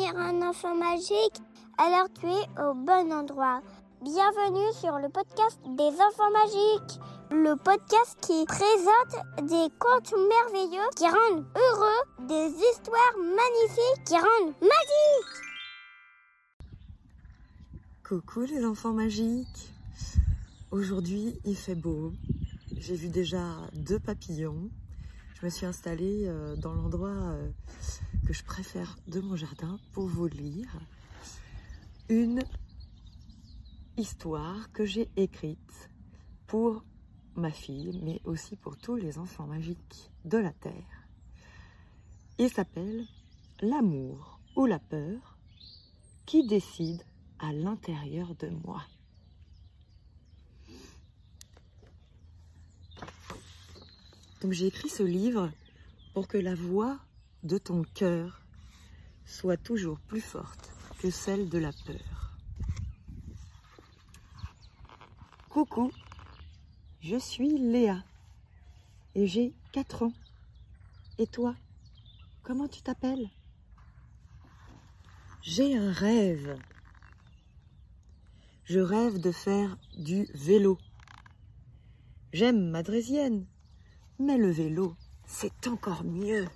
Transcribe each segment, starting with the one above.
un enfant magique, alors tu es au bon endroit. Bienvenue sur le podcast des enfants magiques, le podcast qui présente des contes merveilleux qui rendent heureux, des histoires magnifiques qui rendent magiques. Coucou les enfants magiques Aujourd'hui il fait beau, j'ai vu déjà deux papillons, je me suis installée euh, dans l'endroit euh, que je préfère de mon jardin pour vous lire une histoire que j'ai écrite pour ma fille, mais aussi pour tous les enfants magiques de la Terre. Il s'appelle L'amour ou la peur qui décide à l'intérieur de moi. Donc j'ai écrit ce livre pour que la voix de ton cœur soit toujours plus forte que celle de la peur. Coucou, je suis Léa et j'ai 4 ans. Et toi, comment tu t'appelles? J'ai un rêve. Je rêve de faire du vélo. J'aime ma draisienne, mais le vélo, c'est encore mieux.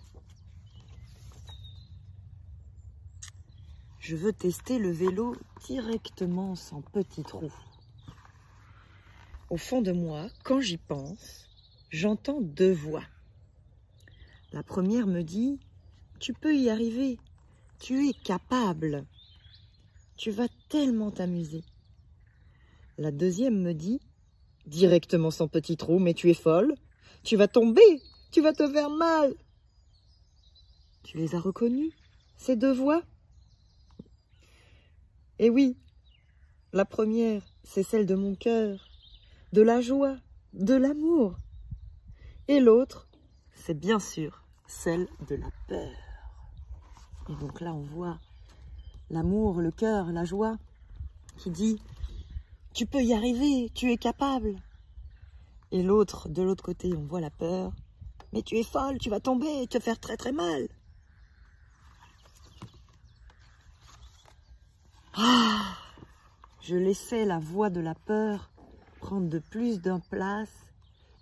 Je veux tester le vélo directement sans petit trou. Au fond de moi, quand j'y pense, j'entends deux voix. La première me dit Tu peux y arriver, tu es capable, tu vas tellement t'amuser. La deuxième me dit Directement sans petit trou, mais tu es folle, tu vas tomber, tu vas te faire mal. Tu les as reconnues, ces deux voix? Eh oui, la première, c'est celle de mon cœur, de la joie, de l'amour. Et l'autre, c'est bien sûr celle de la peur. Et donc là, on voit l'amour, le cœur, la joie qui dit Tu peux y arriver, tu es capable. Et l'autre, de l'autre côté, on voit la peur. Mais tu es folle, tu vas tomber et te faire très très mal. Ah Je laissais la voix de la peur prendre de plus d'un place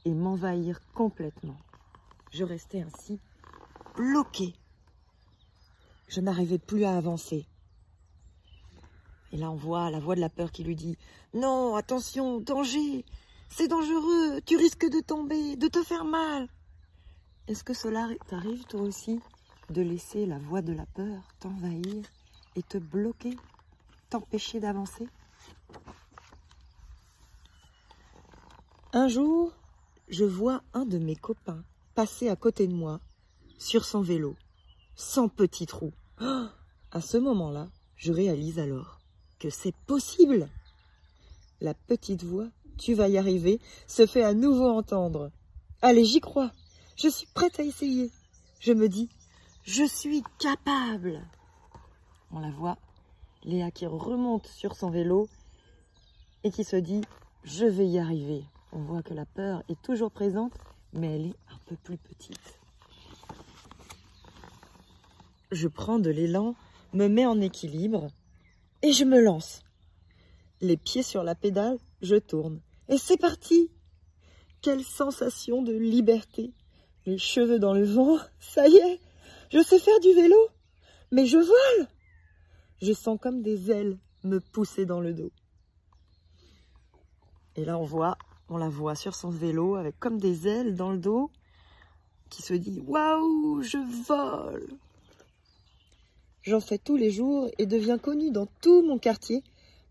et m'envahir complètement. Je restais ainsi bloquée. Je n'arrivais plus à avancer. Et là, on voit la voix de la peur qui lui dit Non, attention, danger c'est dangereux, tu risques de tomber, de te faire mal. Est-ce que cela t'arrive toi aussi de laisser la voix de la peur t'envahir et te bloquer, t'empêcher d'avancer? Un jour, je vois un de mes copains passer à côté de moi sur son vélo, sans petit trou. À ce moment-là, je réalise alors que c'est possible. La petite voix tu vas y arriver, se fait à nouveau entendre. Allez, j'y crois. Je suis prête à essayer. Je me dis, je suis capable. On la voit, Léa qui remonte sur son vélo et qui se dit, je vais y arriver. On voit que la peur est toujours présente, mais elle est un peu plus petite. Je prends de l'élan, me mets en équilibre et je me lance. Les pieds sur la pédale, je tourne. Et c'est parti! Quelle sensation de liberté! Les cheveux dans le vent, ça y est! Je sais faire du vélo Mais je vole! Je sens comme des ailes me pousser dans le dos. Et là on voit, on la voit sur son vélo avec comme des ailes dans le dos qui se dit Waouh, je vole! J'en fais tous les jours et deviens connue dans tout mon quartier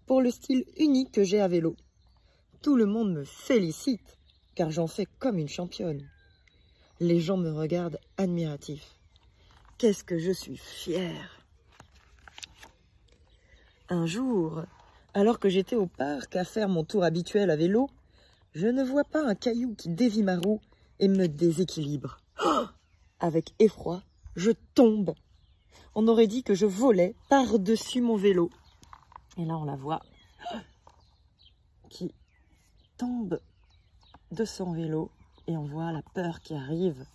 pour le style unique que j'ai à vélo. Tout le monde me félicite, car j'en fais comme une championne. Les gens me regardent admiratifs. Qu'est-ce que je suis fière Un jour, alors que j'étais au parc à faire mon tour habituel à vélo, je ne vois pas un caillou qui dévie ma roue et me déséquilibre. Oh Avec effroi, je tombe. On aurait dit que je volais par-dessus mon vélo. Et là, on la voit qui tombe de son vélo et on voit la peur qui arrive.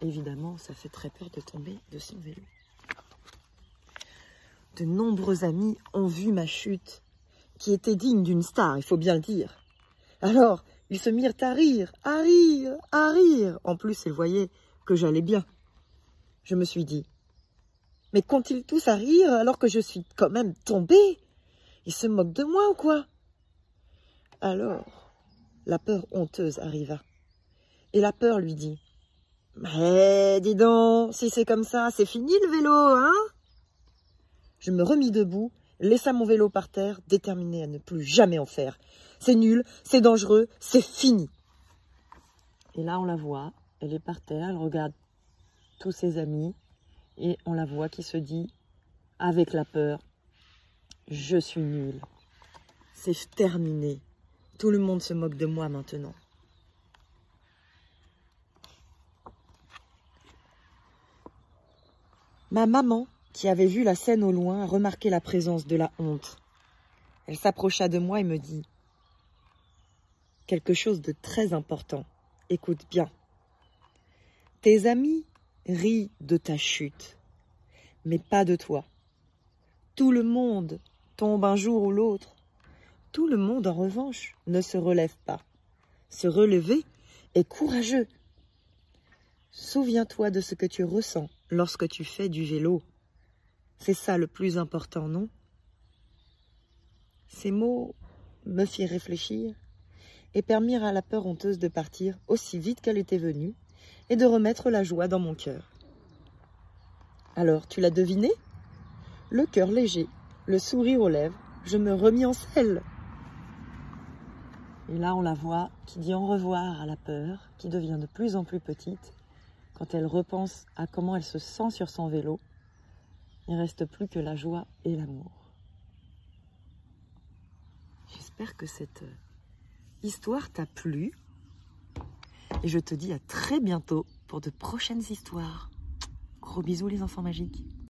Évidemment, ça fait très peur de tomber de son vélo. De nombreux amis ont vu ma chute, qui était digne d'une star, il faut bien le dire. Alors, ils se mirent à rire, à rire, à rire. En plus, ils voyaient que j'allais bien. Je me suis dit, mais qu'ont-ils tous à rire alors que je suis quand même tombée? Ils se moquent de moi ou quoi? Alors, la peur honteuse arriva. Et la peur lui dit, mais dis donc, si c'est comme ça, c'est fini le vélo, hein Je me remis debout, laissa mon vélo par terre, déterminé à ne plus jamais en faire. C'est nul, c'est dangereux, c'est fini. Et là, on la voit, elle est par terre, elle regarde tous ses amis, et on la voit qui se dit, avec la peur, je suis nulle. C'est terminé. Tout le monde se moque de moi maintenant. Ma maman, qui avait vu la scène au loin, a remarqué la présence de la honte. Elle s'approcha de moi et me dit quelque chose de très important. Écoute bien. Tes amis rient de ta chute, mais pas de toi. Tout le monde tombe un jour ou l'autre. Tout le monde, en revanche, ne se relève pas. Se relever est courageux. Souviens-toi de ce que tu ressens lorsque tu fais du vélo. C'est ça le plus important, non? Ces mots me firent réfléchir et permirent à la peur honteuse de partir aussi vite qu'elle était venue et de remettre la joie dans mon cœur. Alors, tu l'as deviné? Le cœur léger, le sourire aux lèvres, je me remis en selle. Et là, on la voit qui dit au revoir à la peur, qui devient de plus en plus petite. Quand elle repense à comment elle se sent sur son vélo, il ne reste plus que la joie et l'amour. J'espère que cette histoire t'a plu. Et je te dis à très bientôt pour de prochaines histoires. Gros bisous les enfants magiques.